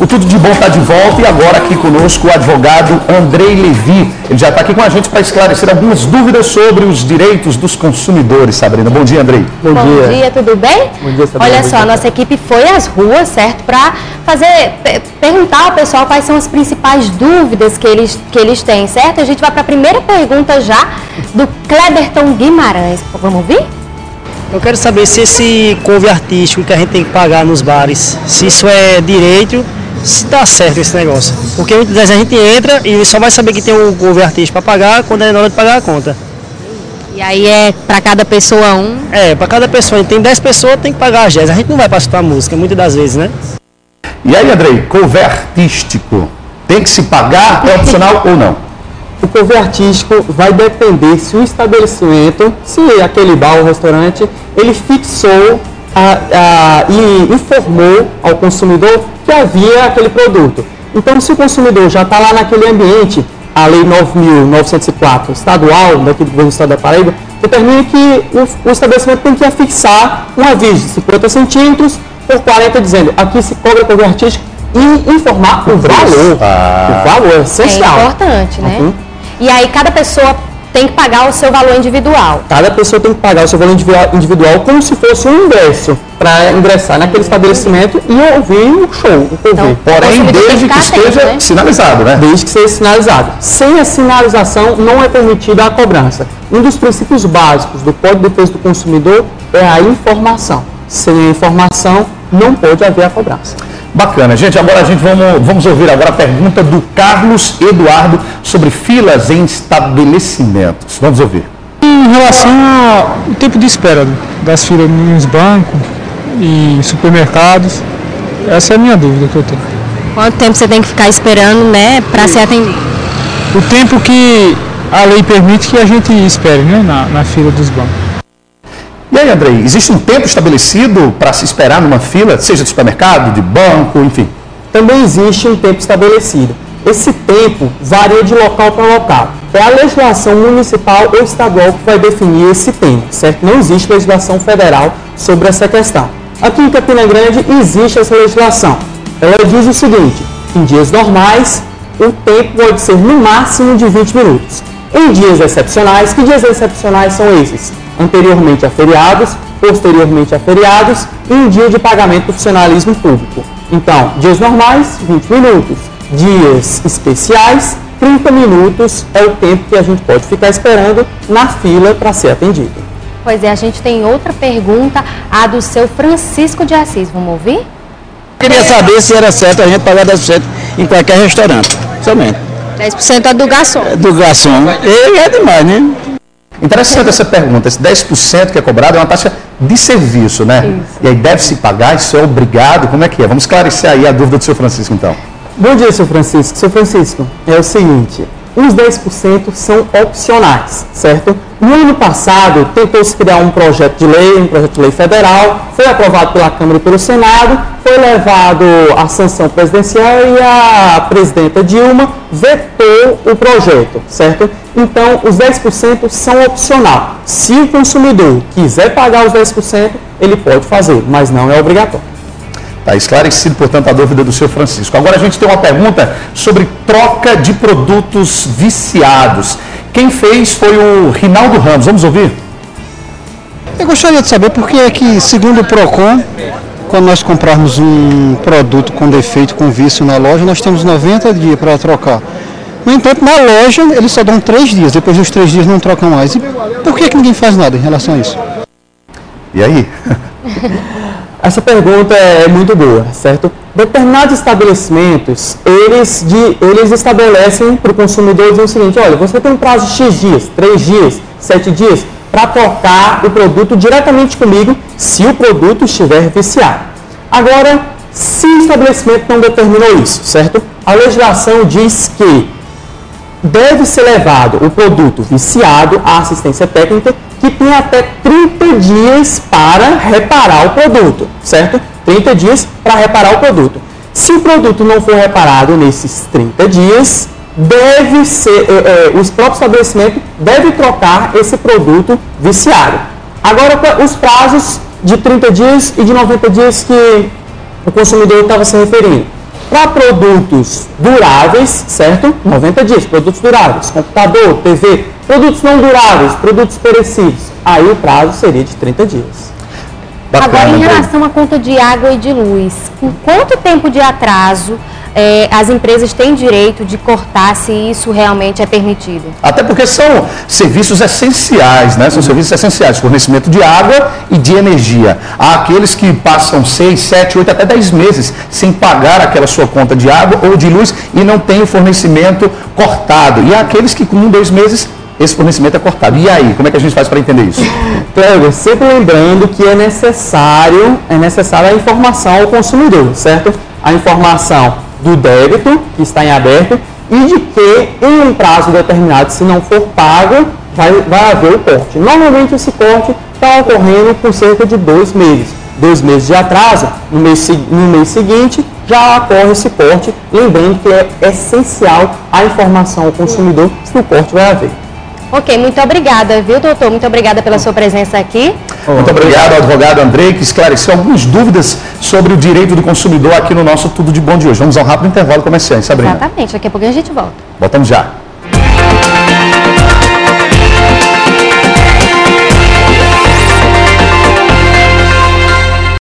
O Tudo de Bom está de volta e agora aqui conosco o advogado Andrei Levi. Ele já está aqui com a gente para esclarecer algumas dúvidas sobre os direitos dos consumidores, Sabrina. Bom dia, Andrei. Bom, Bom dia. dia. tudo bem? Bom dia, Sabrina. Olha só, a nossa equipe foi às ruas, certo? Para fazer, perguntar ao pessoal quais são as principais dúvidas que eles, que eles têm, certo? A gente vai para a primeira pergunta já do Kleberton Guimarães. Vamos ouvir? Eu quero saber se esse couve artístico que a gente tem que pagar nos bares, se isso é direito, se dá certo esse negócio. Porque muitas vezes a gente entra e só vai saber que tem um couve artístico para pagar quando é na hora de pagar a conta. E aí é para cada pessoa um? É, para cada pessoa. A tem 10 pessoas, tem que pagar as 10. A gente não vai para escutar música, muitas das vezes, né? E aí, Andrei, cover artístico, tem que se pagar? É opcional ou não? O cover artístico vai depender se o estabelecimento, se aquele bar ou restaurante, ele fixou a, a, e informou ao consumidor que havia aquele produto. Então, se o consumidor já está lá naquele ambiente, a Lei 9.904 estadual, daqui do governo do Estado da Paraíba, determina que o, o, estabelecimento tem que afixar um aviso de 50 centímetros por 40, dizendo aqui se cobra cover artístico e informar o valor. Ah. O valor é essencial. É importante, né? Uhum. E aí cada pessoa tem que pagar o seu valor individual. Cada pessoa tem que pagar o seu valor individual como se fosse um ingresso para ingressar naquele estabelecimento e ouvir o show, o então, Porém, desde que, que esteja né? sinalizado, né? Desde que seja sinalizado. Sem a sinalização, não é permitida a cobrança. Um dos princípios básicos do Código de Defesa do Consumidor é a informação. Sem a informação, não pode haver a cobrança. Bacana. Gente, agora a gente vamos, vamos ouvir agora a pergunta do Carlos Eduardo sobre filas em estabelecimentos. Vamos ouvir. Em relação ao tempo de espera das filas nos bancos e supermercados, essa é a minha dúvida que eu tenho. Quanto tempo você tem que ficar esperando, né, para ser atendido? O tempo que a lei permite que a gente espere, né, na, na fila dos bancos. E aí, Andrei, existe um tempo estabelecido para se esperar numa fila, seja de supermercado, de banco, enfim? Também existe um tempo estabelecido. Esse tempo varia de local para local. É a legislação municipal ou estadual que vai definir esse tempo, certo? Não existe legislação federal sobre essa questão. Aqui em Campina Grande existe essa legislação. Ela diz o seguinte: em dias normais, o tempo pode ser no máximo de 20 minutos. Em dias excepcionais, que dias excepcionais são esses? anteriormente a feriados, posteriormente a feriados e em dia de pagamento do funcionalismo público. Então, dias normais, 20 minutos. Dias especiais, 30 minutos é o tempo que a gente pode ficar esperando na fila para ser atendido. Pois é, a gente tem outra pergunta, a do seu Francisco de Assis. Vamos ouvir? Queria saber se era certo a gente pagar 10% em qualquer restaurante, somente. 10% é do garçom. É do garçom. E é demais, né? Interessante essa pergunta. Esse 10% que é cobrado é uma taxa de serviço, né? Isso. E aí deve se pagar, isso é obrigado, como é que é? Vamos esclarecer aí a dúvida do seu Francisco, então. Bom dia, seu Francisco. Seu Francisco, é o seguinte, os 10% são opcionais, certo? No ano passado, tentou-se criar um projeto de lei, um projeto de lei federal, foi aprovado pela Câmara e pelo Senado, foi levado à sanção presidencial e a presidenta Dilma vetou o projeto, certo? Então, os 10% são opcional. Se o consumidor quiser pagar os 10%, ele pode fazer, mas não é obrigatório. Está esclarecido, portanto, a dúvida do seu Francisco. Agora a gente tem uma pergunta sobre troca de produtos viciados. Quem fez foi o Rinaldo Ramos. Vamos ouvir? Eu gostaria de saber por que é que, segundo o PROCON, quando nós comprarmos um produto com defeito, com vício na loja, nós temos 90 dias para trocar. No entanto, na loja, eles só dão 3 dias, depois dos 3 dias não trocam mais. E por que, que ninguém faz nada em relação a isso? E aí? Essa pergunta é muito boa, certo? Determinados estabelecimentos, eles, de, eles estabelecem para o consumidor o seguinte, olha, você tem um prazo de X dias, 3 dias, 7 dias, para trocar o produto diretamente comigo se o produto estiver viciado. Agora, se o estabelecimento não determinou isso, certo? A legislação diz que deve ser levado o produto viciado à assistência técnica que tem até 30 dias para reparar o produto, certo? 30 dias para reparar o produto. Se o produto não for reparado nesses 30 dias, deve ser, é, é, os próprios estabelecimentos trocar esse produto viciado. Agora, os prazos de 30 dias e de 90 dias que o consumidor estava se referindo. Para produtos duráveis, certo? 90 dias, produtos duráveis, computador, TV, produtos não duráveis, produtos perecíveis, aí o prazo seria de 30 dias. Bacana, Agora, em relação à conta de água e de luz, com quanto tempo de atraso eh, as empresas têm direito de cortar se isso realmente é permitido? Até porque são serviços essenciais, né? São serviços essenciais, fornecimento de água e de energia. Há aqueles que passam 6, 7, 8, até 10 meses sem pagar aquela sua conta de água ou de luz e não tem o fornecimento cortado. E há aqueles que com um, dois meses esse fornecimento é cortado. E aí, como é que a gente faz para entender isso? Cleber, sempre lembrando que é necessário, é necessária a informação ao consumidor, certo? A informação do débito, que está em aberto, e de que em um prazo determinado, se não for pago, vai, vai haver o corte. Normalmente esse corte está ocorrendo por cerca de dois meses. Dois meses de atraso, no mês, no mês seguinte já ocorre esse corte, lembrando que é essencial a informação ao consumidor se o corte vai haver. Ok, muito obrigada, viu, doutor? Muito obrigada pela sua presença aqui. Muito obrigado advogado Andrei, que esclareceu algumas dúvidas sobre o direito do consumidor aqui no nosso Tudo de Bom de hoje. Vamos a um rápido intervalo comerciante, Sabrina. Exatamente, daqui a pouquinho a gente volta. Voltamos já.